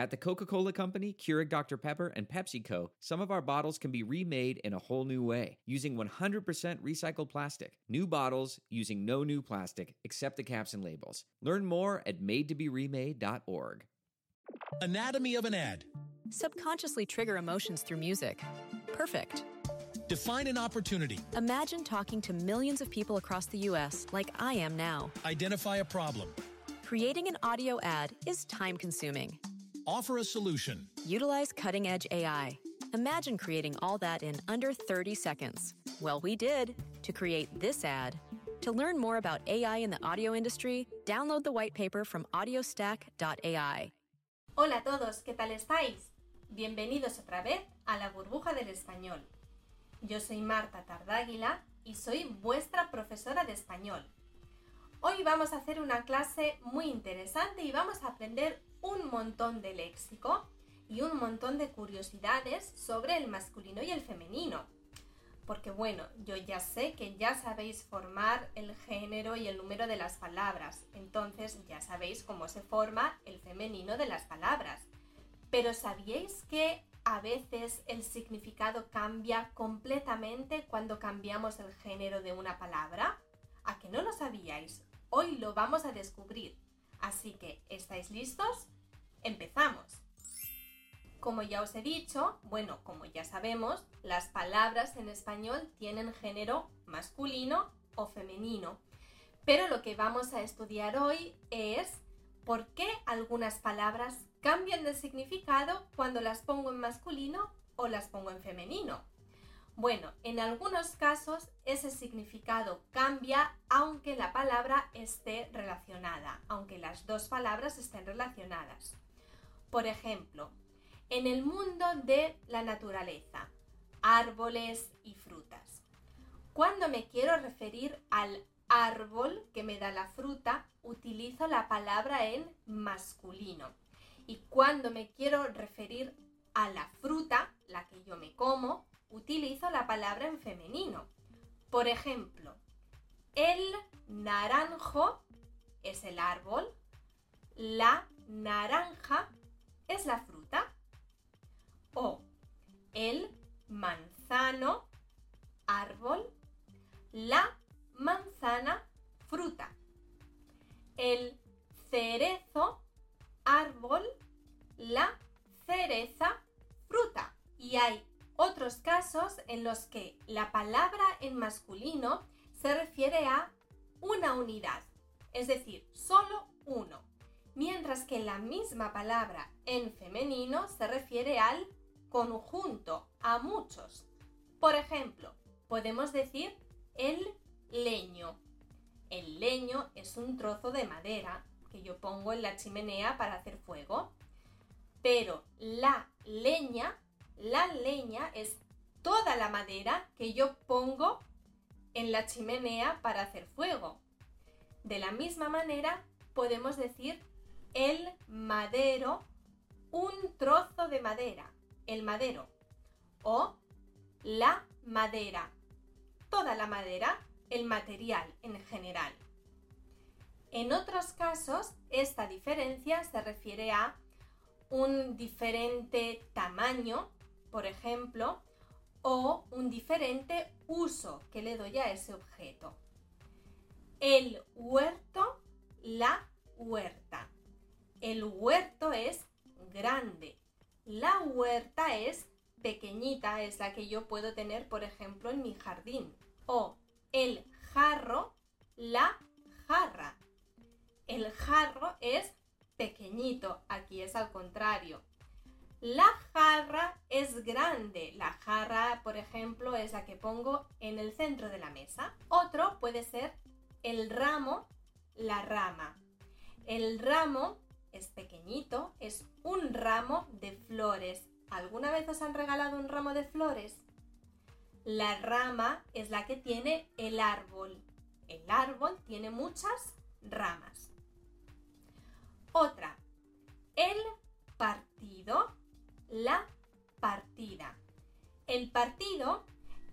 At the Coca Cola Company, Keurig Dr. Pepper, and PepsiCo, some of our bottles can be remade in a whole new way using 100% recycled plastic. New bottles using no new plastic except the caps and labels. Learn more at madetoberemade.org. Anatomy of an ad. Subconsciously trigger emotions through music. Perfect. Define an opportunity. Imagine talking to millions of people across the U.S. like I am now. Identify a problem. Creating an audio ad is time consuming. Offer a solution. Utilize cutting edge AI. Imagine creating all that in under 30 seconds. Well, we did to create this ad. To learn more about AI in the audio industry, download the white paper from audiostack.ai. Hola a todos, ¿qué tal estáis? Bienvenidos otra vez a la burbuja del español. Yo soy Marta Tardáguila y soy vuestra profesora de español. Hoy vamos a hacer una clase muy interesante y vamos a aprender un montón de léxico y un montón de curiosidades sobre el masculino y el femenino. Porque bueno, yo ya sé que ya sabéis formar el género y el número de las palabras, entonces ya sabéis cómo se forma el femenino de las palabras. Pero ¿sabíais que a veces el significado cambia completamente cuando cambiamos el género de una palabra? ¿A que no lo sabíais? Hoy lo vamos a descubrir. Así que, ¿estáis listos? Empezamos. Como ya os he dicho, bueno, como ya sabemos, las palabras en español tienen género masculino o femenino. Pero lo que vamos a estudiar hoy es por qué algunas palabras cambian de significado cuando las pongo en masculino o las pongo en femenino. Bueno, en algunos casos ese significado cambia aunque la palabra esté relacionada, aunque las dos palabras estén relacionadas. Por ejemplo, en el mundo de la naturaleza, árboles y frutas. Cuando me quiero referir al árbol que me da la fruta, utilizo la palabra en masculino. Y cuando me quiero referir a la fruta, la que yo me como, utilizo la palabra en femenino. Por ejemplo, el naranjo es el árbol, la naranja es la fruta. O los que la palabra en masculino se refiere a una unidad, es decir, solo uno, mientras que la misma palabra en femenino se refiere al conjunto, a muchos. Por ejemplo, podemos decir el leño. El leño es un trozo de madera que yo pongo en la chimenea para hacer fuego. Pero la leña, la leña es toda la madera que yo pongo en la chimenea para hacer fuego. De la misma manera, podemos decir el madero, un trozo de madera, el madero. O la madera, toda la madera, el material en general. En otros casos, esta diferencia se refiere a un diferente tamaño, por ejemplo, o un diferente uso que le doy a ese objeto. El huerto, la huerta. El huerto es grande. La huerta es pequeñita, es la que yo puedo tener, por ejemplo, en mi jardín. O el jarro, la jarra. El jarro es pequeñito, aquí es al contrario. La jarra es grande. La jarra, por ejemplo, es la que pongo en el centro de la mesa. Otro puede ser el ramo, la rama. El ramo es pequeñito, es un ramo de flores. ¿Alguna vez os han regalado un ramo de flores? La rama es la que tiene el árbol. El árbol tiene muchas ramas. Otra, El partido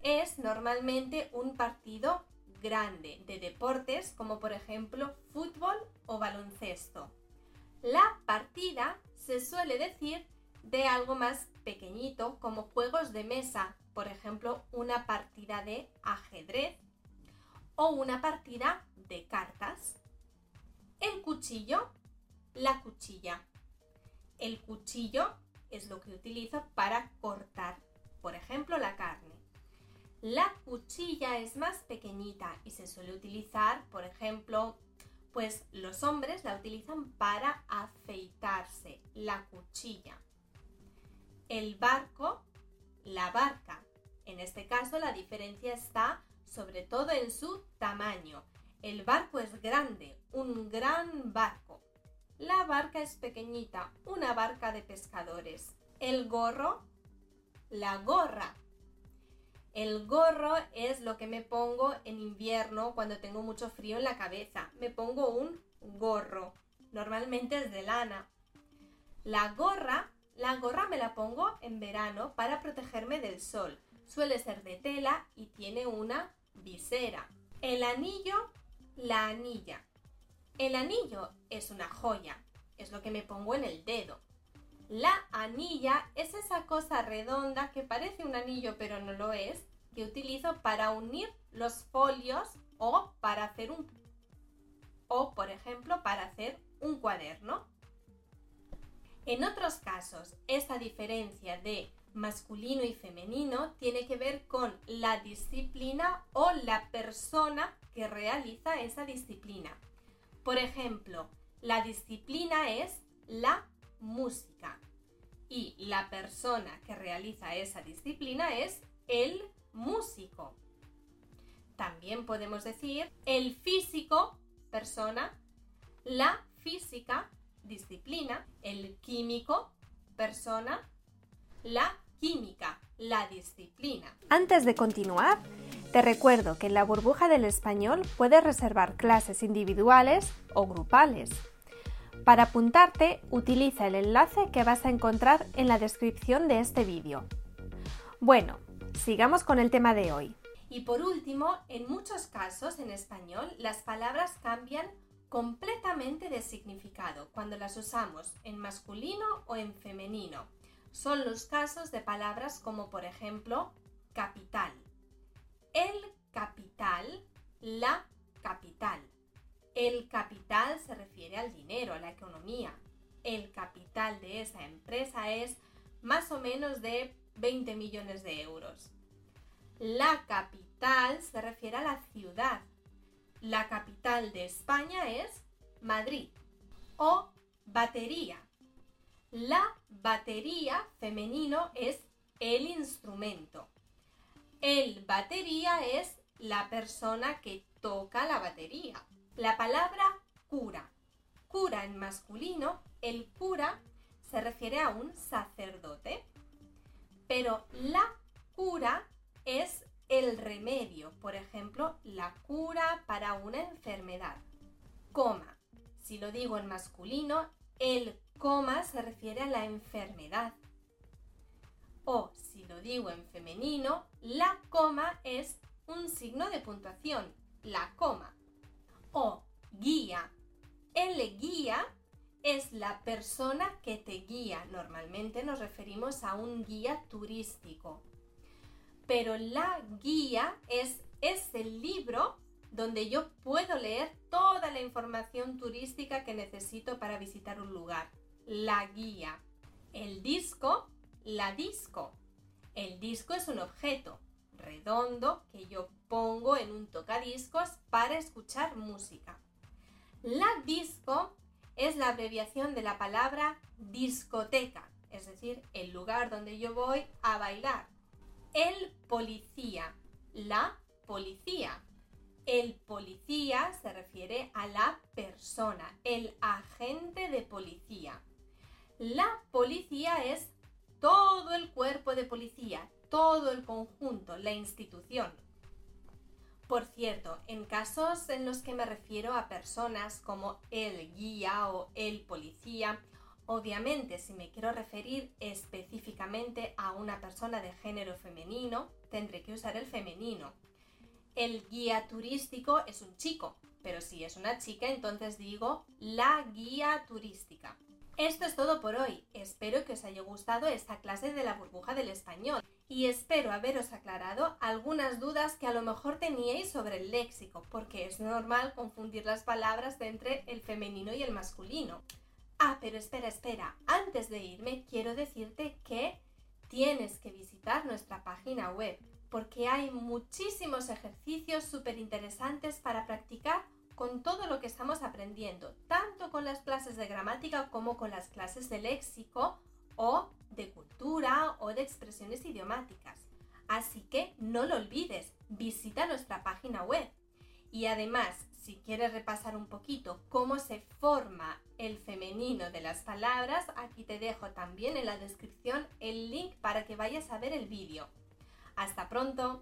es normalmente un partido grande de deportes como por ejemplo fútbol o baloncesto. La partida se suele decir de algo más pequeñito, como juegos de mesa, por ejemplo, una partida de ajedrez o una partida de cartas. El cuchillo, la cuchilla. El cuchillo es lo que utilizo para cortar, por ejemplo, la carne. La cuchilla es más pequeñita y se suele utilizar, por ejemplo, pues los hombres la utilizan para afeitarse, la cuchilla. El barco, la barca. En este caso la diferencia está sobre todo en su tamaño. El barco es grande, un gran barco. La barca es pequeñita, una barca de pescadores. El gorro, la gorra. El gorro es lo que me pongo en invierno cuando tengo mucho frío en la cabeza. Me pongo un gorro. Normalmente es de lana. La gorra la gorra me la pongo en verano para protegerme del sol. Suele ser de tela y tiene una visera. El anillo, la anilla. El anillo es una joya, es lo que me pongo en el dedo. La anilla es esa cosa redonda que parece un anillo pero no lo es, que utilizo para unir los folios o para hacer un o por ejemplo para hacer un cuaderno. En otros casos, esta diferencia de masculino y femenino tiene que ver con la disciplina o la persona que realiza esa disciplina. Por ejemplo, la disciplina es la música y la persona que realiza esa disciplina es el músico. También podemos decir el físico, persona, la física, disciplina, el químico, persona, la química, la disciplina. Antes de continuar, te recuerdo que en la burbuja del español puedes reservar clases individuales o grupales. Para apuntarte, utiliza el enlace que vas a encontrar en la descripción de este vídeo. Bueno, sigamos con el tema de hoy. Y por último, en muchos casos en español las palabras cambian completamente de significado cuando las usamos en masculino o en femenino. Son los casos de palabras como por ejemplo capital. El capital, la capital. El capital se refiere al dinero, a la economía. El capital de esa empresa es más o menos de 20 millones de euros. La capital se refiere a la ciudad, la capital de España es Madrid. O batería. La batería femenino es el instrumento. El batería es la persona que toca la batería. La palabra cura. Cura en masculino, el cura se refiere a un sacerdote. Pero la cura es el remedio, por ejemplo, la cura para una enfermedad. Coma. Si lo digo en masculino, el coma se refiere a la enfermedad. O si lo digo en femenino, la coma es un signo de puntuación, la coma. O guía. El guía es la persona que te guía. Normalmente nos referimos a un guía turístico pero la guía es ese libro donde yo puedo leer toda la información turística que necesito para visitar un lugar. La guía. El disco, la disco. El disco es un objeto redondo que yo pongo en un tocadiscos para escuchar música. La disco es la abreviación de la palabra discoteca, es decir, el lugar donde yo voy a bailar el policía, la policía. El policía se refiere a la persona, el agente de policía. La policía es todo el cuerpo de policía, todo el conjunto, la institución. Por cierto, en casos en los que me refiero a personas como el guía o el policía, Obviamente, si me quiero referir específicamente a una persona de género femenino, tendré que usar el femenino. El guía turístico es un chico, pero si es una chica, entonces digo la guía turística. Esto es todo por hoy. Espero que os haya gustado esta clase de la burbuja del español y espero haberos aclarado algunas dudas que a lo mejor teníais sobre el léxico, porque es normal confundir las palabras entre el femenino y el masculino. Ah, pero espera, espera. Antes de irme, quiero decirte que tienes que visitar nuestra página web, porque hay muchísimos ejercicios súper interesantes para practicar con todo lo que estamos aprendiendo, tanto con las clases de gramática como con las clases de léxico o de cultura o de expresiones idiomáticas. Así que no lo olvides, visita nuestra página web. Y además, si quieres repasar un poquito cómo se forma el femenino de las palabras, aquí te dejo también en la descripción el link para que vayas a ver el vídeo. Hasta pronto.